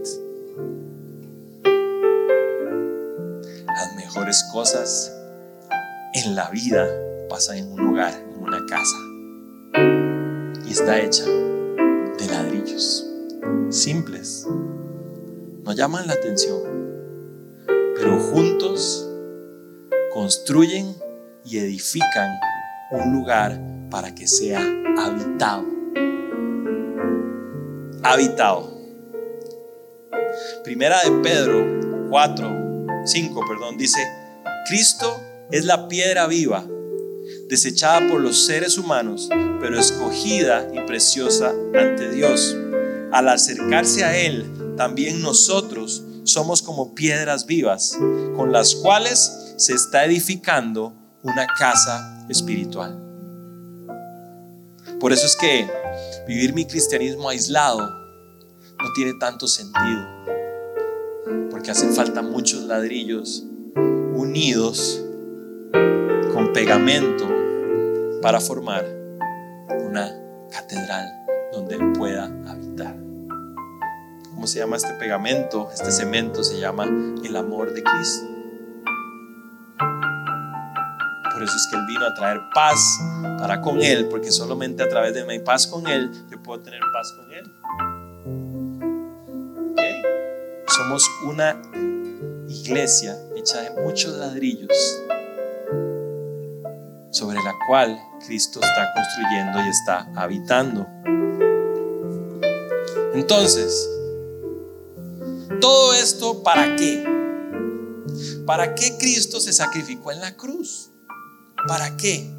Las mejores cosas en la vida pasan en un hogar, en una casa. Está hecha de ladrillos simples. No llaman la atención, pero juntos construyen y edifican un lugar para que sea habitado. Habitado. Primera de Pedro 4, 5, perdón, dice, Cristo es la piedra viva, desechada por los seres humanos, pero escogida y preciosa ante Dios. Al acercarse a Él, también nosotros somos como piedras vivas, con las cuales se está edificando una casa espiritual. Por eso es que vivir mi cristianismo aislado no tiene tanto sentido, porque hacen falta muchos ladrillos unidos pegamento para formar una catedral donde Él pueda habitar. ¿Cómo se llama este pegamento? Este cemento se llama el amor de Cristo. Por eso es que Él vino a traer paz para con Él, porque solamente a través de mi paz con Él yo puedo tener paz con Él. Somos una iglesia hecha de muchos ladrillos sobre la cual Cristo está construyendo y está habitando. Entonces, todo esto para qué? ¿Para qué Cristo se sacrificó en la cruz? ¿Para qué?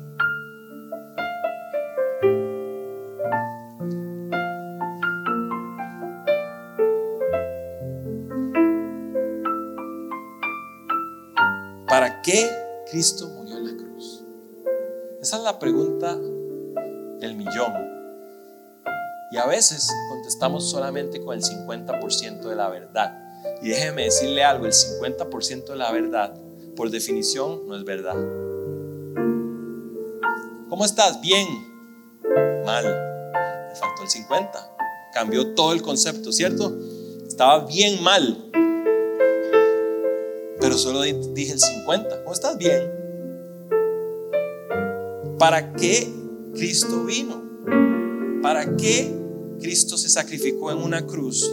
¿Para qué Cristo Esa es la pregunta del millón. Y a veces contestamos solamente con el 50% de la verdad. Y déjeme decirle algo, el 50% de la verdad, por definición, no es verdad. ¿Cómo estás? Bien. Mal. Me faltó el 50. Cambió todo el concepto, ¿cierto? Estaba bien mal. Pero solo dije el 50. ¿Cómo estás? Bien. ¿Para qué Cristo vino? ¿Para qué Cristo se sacrificó en una cruz?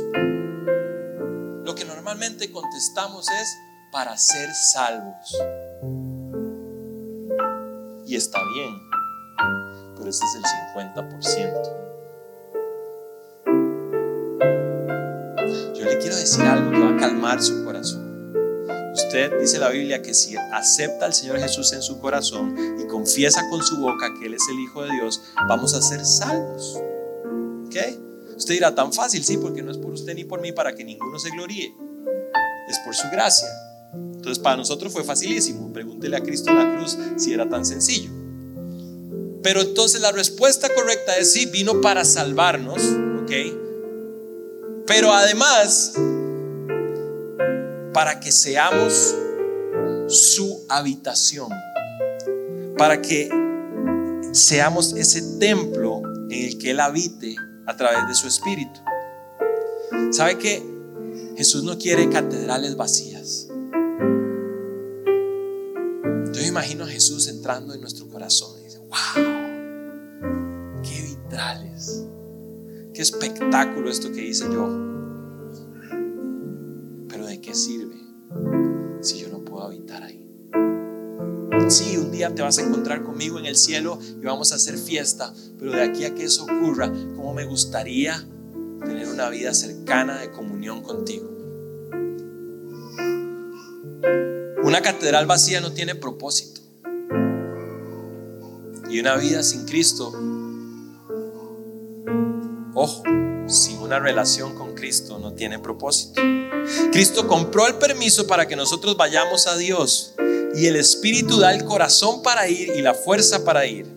Lo que normalmente contestamos es para ser salvos. Y está bien pero este es el 50%. Yo le quiero decir algo que va a calmar su corazón. Usted dice la Biblia que si acepta al Señor Jesús en su corazón y confiesa con su boca que Él es el Hijo de Dios, vamos a ser salvos. ¿Ok? Usted dirá, tan fácil, sí, porque no es por usted ni por mí para que ninguno se gloríe. Es por su gracia. Entonces para nosotros fue facilísimo. Pregúntele a Cristo en la cruz si era tan sencillo. Pero entonces la respuesta correcta es sí, vino para salvarnos, ¿ok? Pero además, para que seamos su habitación, para que seamos ese templo en el que Él habite a través de su espíritu. ¿Sabe que Jesús no quiere catedrales vacías? Yo imagino a Jesús entrando en nuestro corazón ¡Wow! ¡Qué vitrales! ¡Qué espectáculo esto que hice yo! Si yo no puedo habitar ahí? Sí, un día te vas a encontrar conmigo en el cielo y vamos a hacer fiesta, pero de aquí a que eso ocurra, ¿cómo me gustaría tener una vida cercana de comunión contigo? Una catedral vacía no tiene propósito. Y una vida sin Cristo, ojo, sin una relación con Cristo no tiene propósito. Cristo compró el permiso para que nosotros vayamos a Dios y el Espíritu da el corazón para ir y la fuerza para ir.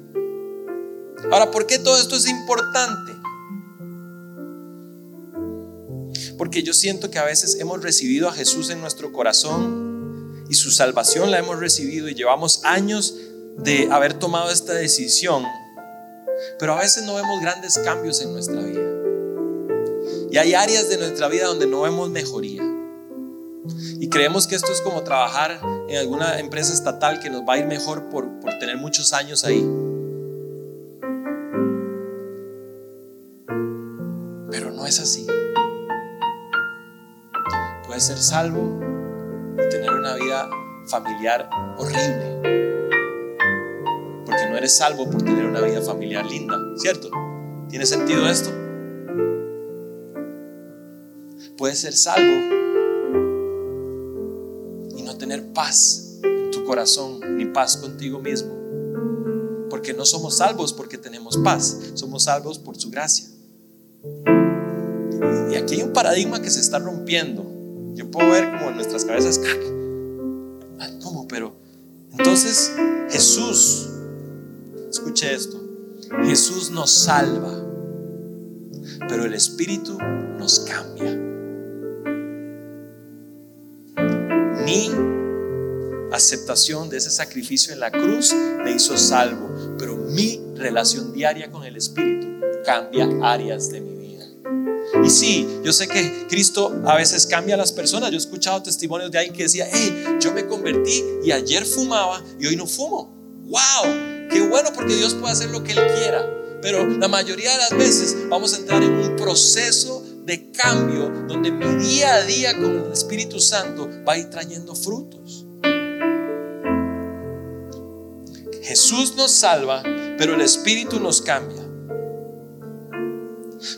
Ahora, ¿por qué todo esto es importante? Porque yo siento que a veces hemos recibido a Jesús en nuestro corazón y su salvación la hemos recibido y llevamos años de haber tomado esta decisión, pero a veces no vemos grandes cambios en nuestra vida. Y hay áreas de nuestra vida donde no vemos mejoría. Y creemos que esto es como trabajar en alguna empresa estatal que nos va a ir mejor por, por tener muchos años ahí. Pero no es así. Puedes ser salvo y tener una vida familiar horrible. Porque no eres salvo por tener una vida familiar linda, ¿cierto? ¿Tiene sentido esto? Puedes ser salvo y no tener paz en tu corazón ni paz contigo mismo. Porque no somos salvos porque tenemos paz, somos salvos por su gracia. Y aquí hay un paradigma que se está rompiendo. Yo puedo ver como en nuestras cabezas, ¿cómo? Pero entonces Jesús, escuche esto, Jesús nos salva, pero el Espíritu nos cambia. Mi aceptación de ese sacrificio en la cruz me hizo salvo, pero mi relación diaria con el Espíritu cambia áreas de mi vida. Y sí, yo sé que Cristo a veces cambia a las personas. Yo he escuchado testimonios de alguien que decía, hey, yo me convertí y ayer fumaba y hoy no fumo. ¡Wow! Qué bueno porque Dios puede hacer lo que Él quiera. Pero la mayoría de las veces vamos a entrar en un proceso de cambio donde mi día a día con el Espíritu Santo va a ir trayendo frutos. Jesús nos salva, pero el Espíritu nos cambia.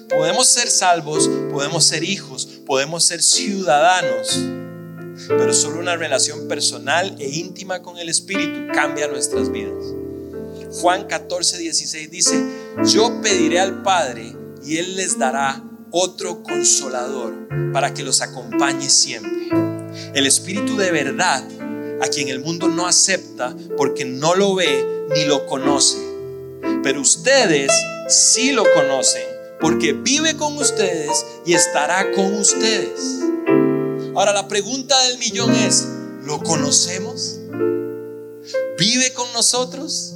Podemos ser salvos, podemos ser hijos, podemos ser ciudadanos, pero solo una relación personal e íntima con el Espíritu cambia nuestras vidas. Juan 14, 16 dice, yo pediré al Padre y Él les dará otro consolador para que los acompañe siempre. El Espíritu de verdad, a quien el mundo no acepta porque no lo ve ni lo conoce. Pero ustedes sí lo conocen porque vive con ustedes y estará con ustedes. Ahora la pregunta del millón es, ¿lo conocemos? ¿Vive con nosotros?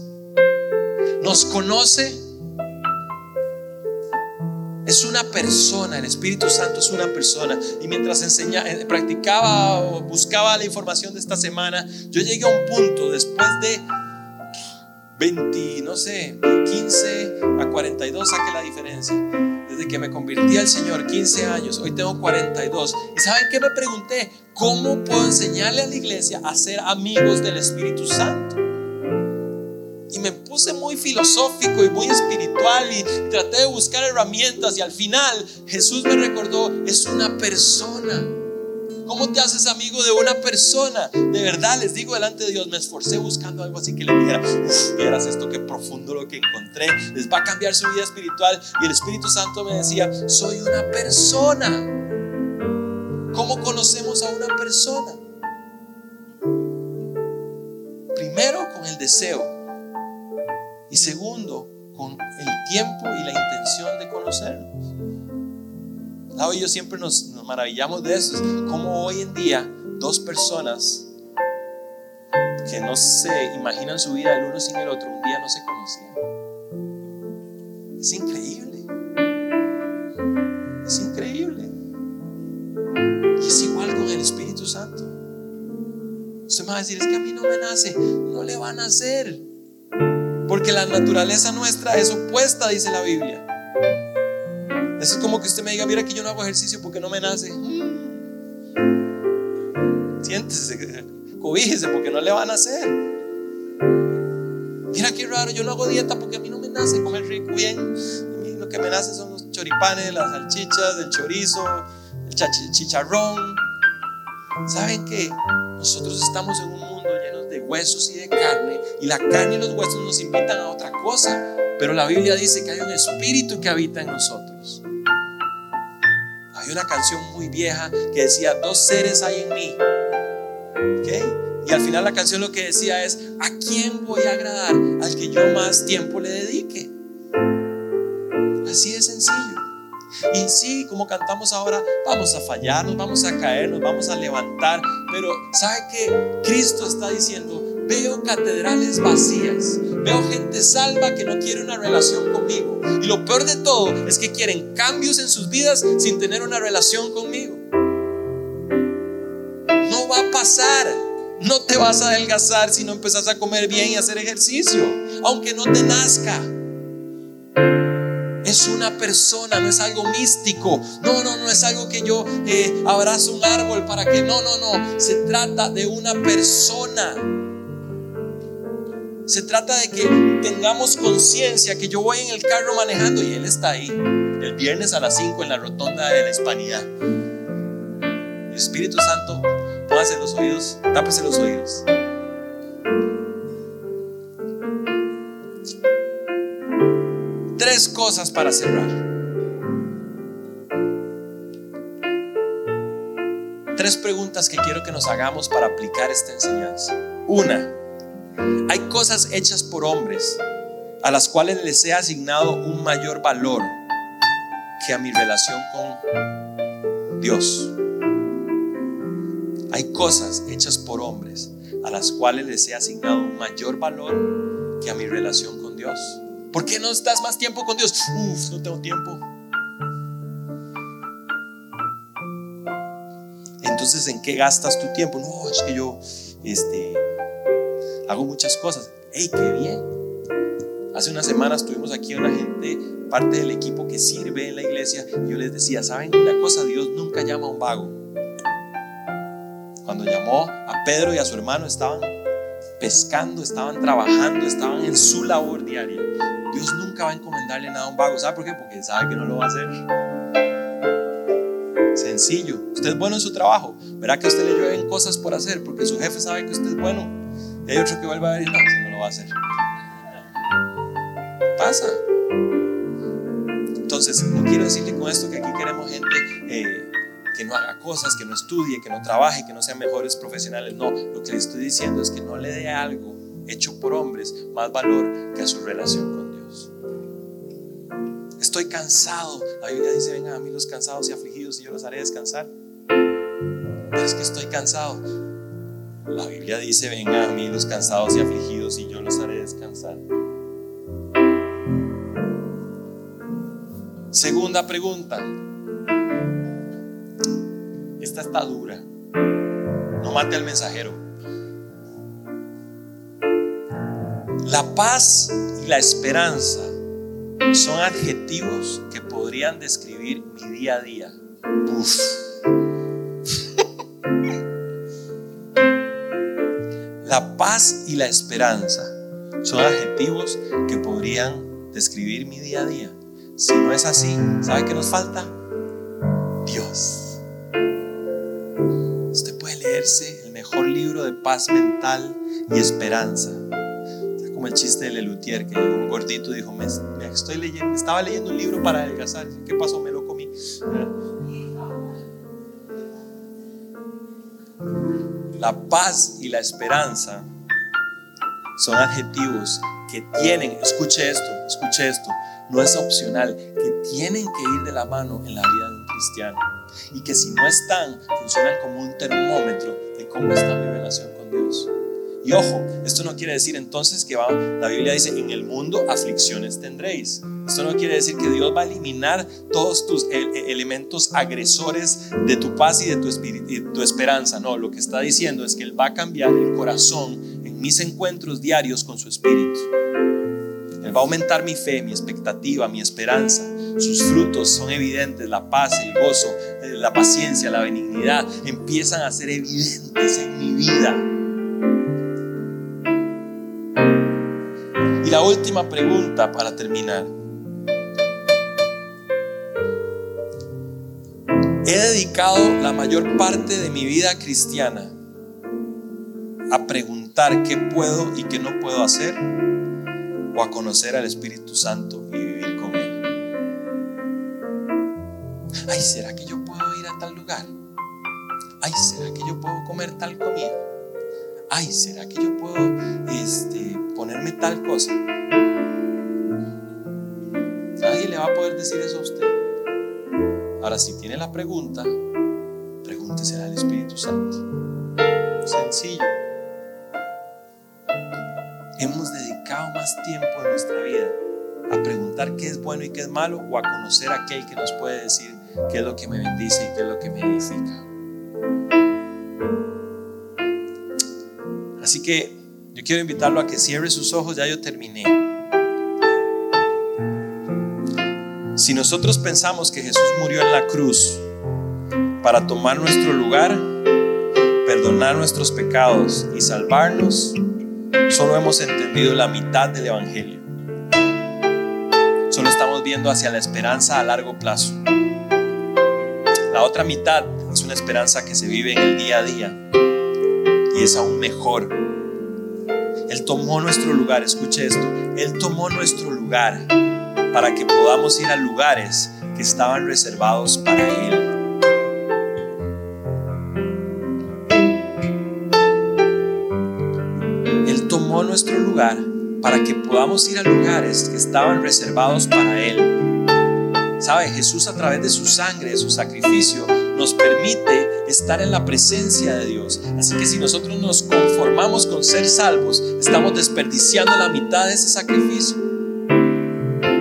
¿Nos conoce? Es una persona, el Espíritu Santo es una persona. Y mientras enseñaba, eh, practicaba buscaba la información de esta semana, yo llegué a un punto después de 20, no sé, 15 a 42, saque la diferencia. Desde que me convertí al Señor, 15 años, hoy tengo 42. ¿Y saben qué me pregunté? ¿Cómo puedo enseñarle a la iglesia a ser amigos del Espíritu Santo? Y me puse muy filosófico y muy espiritual y traté de buscar herramientas y al final Jesús me recordó, es una persona. ¿Cómo te haces amigo de una persona? De verdad, les digo delante de Dios, me esforcé buscando algo así que le dijera, vieras esto que profundo lo que encontré, les va a cambiar su vida espiritual. Y el Espíritu Santo me decía, soy una persona. ¿Cómo conocemos a una persona? Primero, con el deseo. Segundo, con el tiempo y la intención de conocernos. Lau y yo siempre nos, maravillamos de eso. Como hoy en día dos personas que no se imaginan su vida el uno sin el otro, un día no se conocían. Es increíble. Es increíble. Y es igual con el Espíritu Santo. Usted me va a decir, es que a mí no me nace. No le va a nacer. Porque la naturaleza nuestra es opuesta, dice la Biblia. Eso es como que usted me diga, mira que yo no hago ejercicio porque no me nace. Siéntese, cobíjese porque no le van a hacer. Mira qué raro, yo no hago dieta porque a mí no me nace comer rico bien. A mí lo que me nace son los choripanes, las salchichas, el chorizo, el chicharrón. ¿Saben qué? Nosotros estamos en un huesos y de carne y la carne y los huesos nos invitan a otra cosa. Pero la Biblia dice que hay un espíritu que habita en nosotros. Hay una canción muy vieja que decía, dos seres hay en mí. Y al final la canción lo que decía es, ¿a quién voy a agradar? Al que yo más tiempo le dedique. Así de sencillo. Y sí, como cantamos ahora, vamos a fallar, nos vamos a caer, nos vamos a levantar. Pero ¿sabe qué? Cristo está diciendo, veo catedrales vacías, veo gente salva que no quiere una relación conmigo. Y lo peor de todo es que quieren cambios en sus vidas sin tener una relación conmigo. No va a pasar. No te vas a adelgazar si no empezás a comer bien y hacer ejercicio, aunque no te nazca. Es una persona, no es algo místico. No, no, no es algo que yo eh, abrazo un árbol para que... No, no, no. Se trata de una persona. Se trata de que tengamos conciencia que yo voy en el carro manejando y Él está ahí. El viernes a las 5 en la rotonda de la Hispanidad. Espíritu Santo, póngase los oídos, tápese los oídos. Tres cosas para cerrar. Tres preguntas que quiero que nos hagamos para aplicar esta enseñanza. Una, hay cosas hechas por hombres a las cuales les he asignado un mayor valor que a mi relación con Dios. Hay cosas hechas por hombres a las cuales les he asignado un mayor valor que a mi relación con Dios. ¿Por qué no estás más tiempo con Dios? Uf, no tengo tiempo. Entonces, ¿en qué gastas tu tiempo? No, es que yo, este, hago muchas cosas. ¡Ey, qué bien! Hace unas semanas tuvimos aquí una gente, parte del equipo que sirve en la iglesia, y yo les decía, ¿saben una cosa? Dios nunca llama a un vago. Cuando llamó a Pedro y a su hermano estaban pescando, estaban trabajando, estaban en su labor diaria. Dios nunca va a encomendarle nada a un vago. ¿Sabe por qué? Porque sabe que no lo va a hacer. Sencillo. Usted es bueno en su trabajo. Verá que a usted le llueven cosas por hacer porque su jefe sabe que usted es bueno hay otro que vuelve a ver y no, no lo va a hacer. Pasa. Entonces, no quiero decirle con esto que aquí queremos gente eh, que no haga cosas, que no estudie, que no trabaje, que no sean mejores profesionales. No, lo que le estoy diciendo es que no le dé algo hecho por hombres más valor que a su relación con. Estoy cansado. La Biblia dice, vengan a mí los cansados y afligidos y yo los haré descansar. Pero es que estoy cansado. La Biblia dice, vengan a mí los cansados y afligidos y yo los haré descansar. Segunda pregunta. Esta está dura. No mate al mensajero. La paz y la esperanza son adjetivos que podrían describir mi día a día. Uf. La paz y la esperanza son adjetivos que podrían describir mi día a día. Si no es así, ¿sabe qué nos falta? Dios. Usted puede leerse el mejor libro de paz mental y esperanza. Como el chiste de Lelutier, que un gordito dijo, me, estoy leyendo, estaba leyendo un libro para adelgazar. ¿Qué pasó? Me lo comí. La paz y la esperanza son adjetivos que tienen, escuche esto, escuche esto, no es opcional, que tienen que ir de la mano en la vida de un cristiano. Y que si no están, funcionan como un termómetro de cómo está mi relación con Dios. Y ojo, esto no quiere decir entonces que va, la Biblia dice, en el mundo aflicciones tendréis. Esto no quiere decir que Dios va a eliminar todos tus elementos agresores de tu paz y de tu, espíritu, tu esperanza. No, lo que está diciendo es que Él va a cambiar el corazón en mis encuentros diarios con su espíritu. Él va a aumentar mi fe, mi expectativa, mi esperanza. Sus frutos son evidentes, la paz, el gozo, eh, la paciencia, la benignidad, empiezan a ser evidentes en mi vida. Y la última pregunta para terminar. He dedicado la mayor parte de mi vida cristiana a preguntar qué puedo y qué no puedo hacer o a conocer al Espíritu Santo y vivir con Él. Ay, ¿será que yo puedo ir a tal lugar? Ay, ¿será que yo puedo comer tal comida? Ay, ¿será que yo puedo este, ponerme tal cosa? Nadie le va a poder decir eso a usted. Ahora, si tiene la pregunta, pregúntese al Espíritu Santo. Sencillo. Hemos dedicado más tiempo de nuestra vida a preguntar qué es bueno y qué es malo o a conocer a aquel que nos puede decir qué es lo que me bendice y qué es lo que me edifica? Así que yo quiero invitarlo a que cierre sus ojos, ya yo terminé. Si nosotros pensamos que Jesús murió en la cruz para tomar nuestro lugar, perdonar nuestros pecados y salvarnos, solo hemos entendido la mitad del Evangelio. Solo estamos viendo hacia la esperanza a largo plazo. La otra mitad es una esperanza que se vive en el día a día y es aún mejor. Él tomó nuestro lugar, escuche esto, Él tomó nuestro lugar para que podamos ir a lugares que estaban reservados para Él. Él tomó nuestro lugar para que podamos ir a lugares que estaban reservados para Él. ¿Sabe? Jesús a través de su sangre, de su sacrificio, nos permite estar en la presencia de Dios. Así que si nosotros nos conformamos con ser salvos, estamos desperdiciando la mitad de ese sacrificio.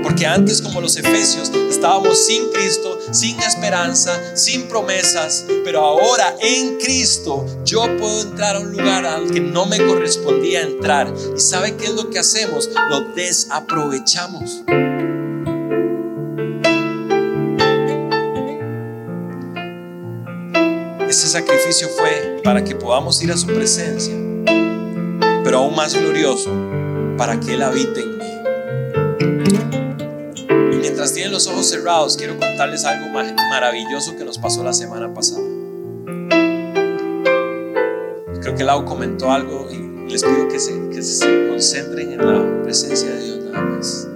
Porque antes, como los efesios, estábamos sin Cristo, sin esperanza, sin promesas, pero ahora en Cristo yo puedo entrar a un lugar al que no me correspondía entrar. ¿Y sabe qué es lo que hacemos? Lo desaprovechamos. Ese sacrificio fue para que podamos ir a su presencia, pero aún más glorioso, para que Él habite en mí. Y mientras tienen los ojos cerrados, quiero contarles algo maravilloso que nos pasó la semana pasada. Creo que Lau comentó algo y les pido que se, que se concentren en la presencia de Dios nada más.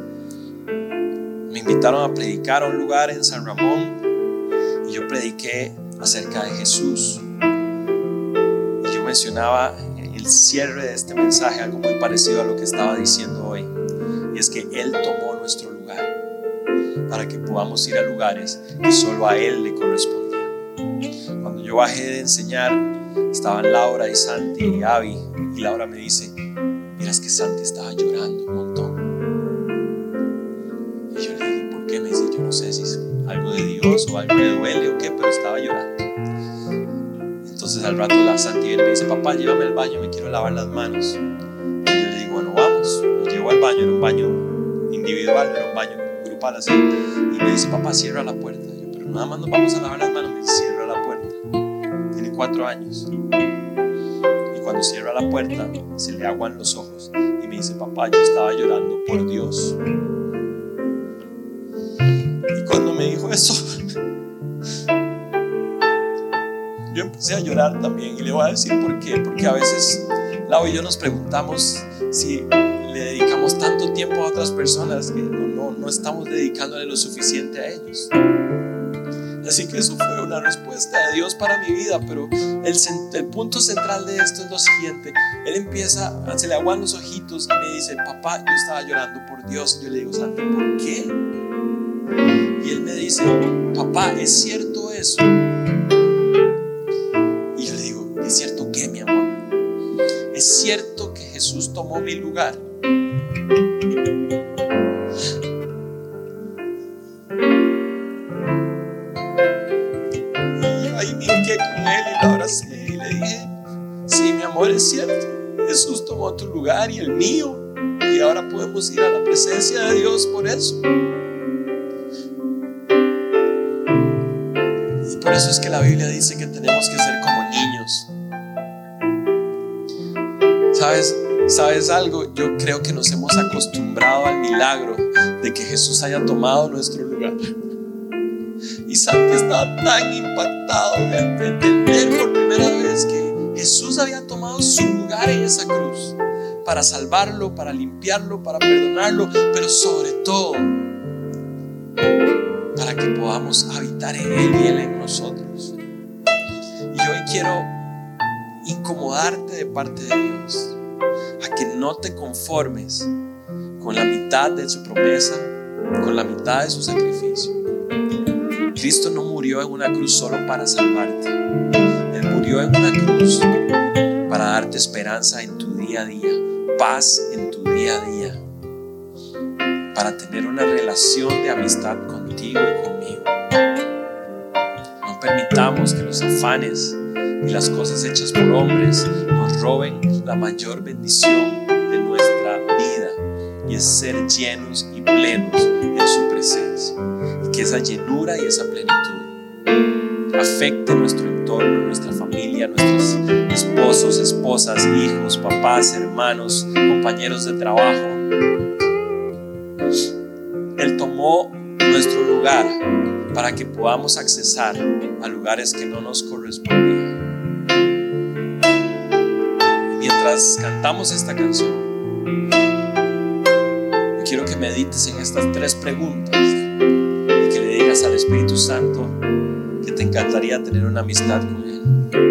Me invitaron a predicar a un lugar en San Ramón y yo prediqué acerca de Jesús. Y yo mencionaba el cierre de este mensaje algo muy parecido a lo que estaba diciendo hoy. Y es que Él tomó nuestro lugar para que podamos ir a lugares que solo a Él le correspondían. Cuando yo bajé de enseñar, estaban Laura y Santi y Avi. Y Laura me dice, miras que Santi estaba llorando un montón. Y yo le dije, ¿por qué? Me dice, yo no sé si algo de Dios o algo le duele o qué, pero estaba llorando. Entonces al rato la Santi me dice, papá, llévame al baño, me quiero lavar las manos. Y yo le digo, bueno, vamos. Lo llevo al baño, era un baño individual, era un baño grupal así. Y me dice, papá, cierra la puerta. yo, pero nada más nos vamos a lavar las manos. Me dice, cierra la puerta. Tiene cuatro años. Y cuando cierra la puerta, se le aguan los ojos. Y me dice, papá, yo estaba llorando por Dios. Me dijo eso, yo empecé a llorar también y le voy a decir por qué. Porque a veces Lau y yo nos preguntamos si le dedicamos tanto tiempo a otras personas que no, no, estamos dedicándole lo suficiente a ellos. Así que eso fue una respuesta de Dios para mi vida, pero el, el, punto central de esto es lo siguiente. Él empieza, se le aguan los ojitos y me dice, papá, yo estaba llorando por Dios. Y yo le digo, Santi, ¿por qué? Él me dice, papá, ¿es cierto eso? Y yo le digo, ¿es cierto qué, mi amor? ¿Es cierto que Jesús tomó mi lugar? Y ahí quedé con él y la abracé y le dije, sí, mi amor, es cierto. Jesús tomó tu lugar y el mío. Y ahora podemos ir a la presencia de Dios por eso. Por eso es que la Biblia dice que tenemos que ser como niños. ¿Sabes? ¿Sabes algo? Yo creo que nos hemos acostumbrado al milagro de que Jesús haya tomado nuestro lugar. Y Santi estaba tan impactado de entender por primera vez que Jesús había tomado su lugar en esa cruz para salvarlo, para limpiarlo, para perdonarlo, pero sobre todo para que podamos habitar en Él y Él en nosotros. Y hoy quiero incomodarte de parte de Dios a que no te conformes con la mitad de su promesa, con la mitad de su sacrificio. Cristo no murió en una cruz solo para salvarte. Él murió en una cruz para darte esperanza en tu día a día, paz en tu día a día para tener una relación de amistad contigo y conmigo. No permitamos que los afanes y las cosas hechas por hombres nos roben la mayor bendición de nuestra vida y es ser llenos y plenos en su presencia. Y que esa llenura y esa plenitud afecte nuestro entorno, nuestra familia, nuestros esposos, esposas, hijos, papás, hermanos, compañeros de trabajo. Él tomó nuestro lugar para que podamos accesar a lugares que no nos correspondían. Mientras cantamos esta canción, quiero que medites en estas tres preguntas y que le digas al Espíritu Santo que te encantaría tener una amistad con Él.